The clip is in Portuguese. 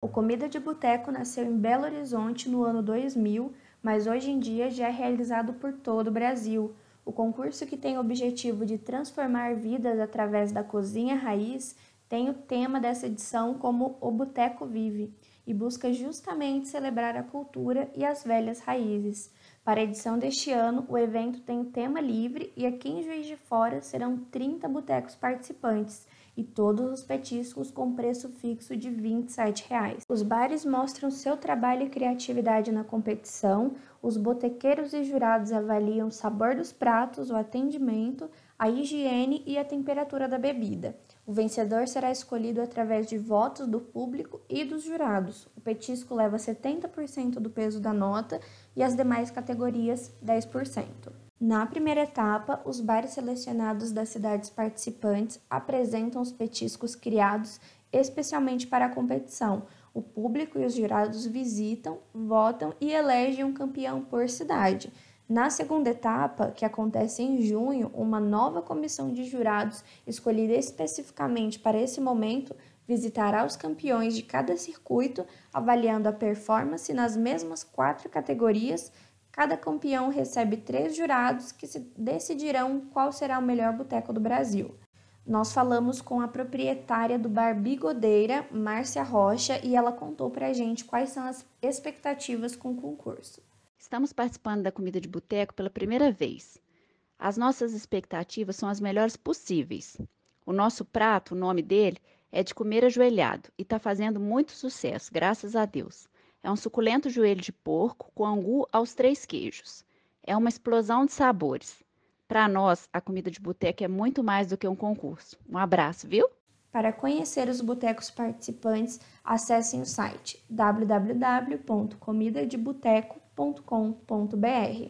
O Comida de Boteco nasceu em Belo Horizonte no ano 2000, mas hoje em dia já é realizado por todo o Brasil. O concurso que tem o objetivo de transformar vidas através da cozinha raiz tem o tema dessa edição como O Boteco Vive e busca justamente celebrar a cultura e as velhas raízes. Para a edição deste ano, o evento tem tema livre e aqui em Juiz de Fora serão 30 botecos participantes e todos os petiscos com preço fixo de 27 reais. Os bares mostram seu trabalho e criatividade na competição, os botequeiros e jurados avaliam o sabor dos pratos, o atendimento, a higiene e a temperatura da bebida. O vencedor será escolhido através de votos do público e dos jurados. O petisco leva 70% do peso da nota e as demais categorias 10%. Na primeira etapa, os bares selecionados das cidades participantes apresentam os petiscos criados especialmente para a competição. O público e os jurados visitam, votam e elegem um campeão por cidade. Na segunda etapa, que acontece em junho, uma nova comissão de jurados, escolhida especificamente para esse momento, visitará os campeões de cada circuito, avaliando a performance nas mesmas quatro categorias. Cada campeão recebe três jurados que decidirão qual será o melhor boteco do Brasil. Nós falamos com a proprietária do bar Bigodeira, Márcia Rocha, e ela contou para a gente quais são as expectativas com o concurso. Estamos participando da comida de boteco pela primeira vez. As nossas expectativas são as melhores possíveis. O nosso prato, o nome dele, é de comer ajoelhado e está fazendo muito sucesso, graças a Deus. É um suculento joelho de porco com angu aos três queijos. É uma explosão de sabores. Para nós, a comida de boteco é muito mais do que um concurso. Um abraço, viu? Para conhecer os botecos participantes, acessem o site www.comidadeboteco.com.br.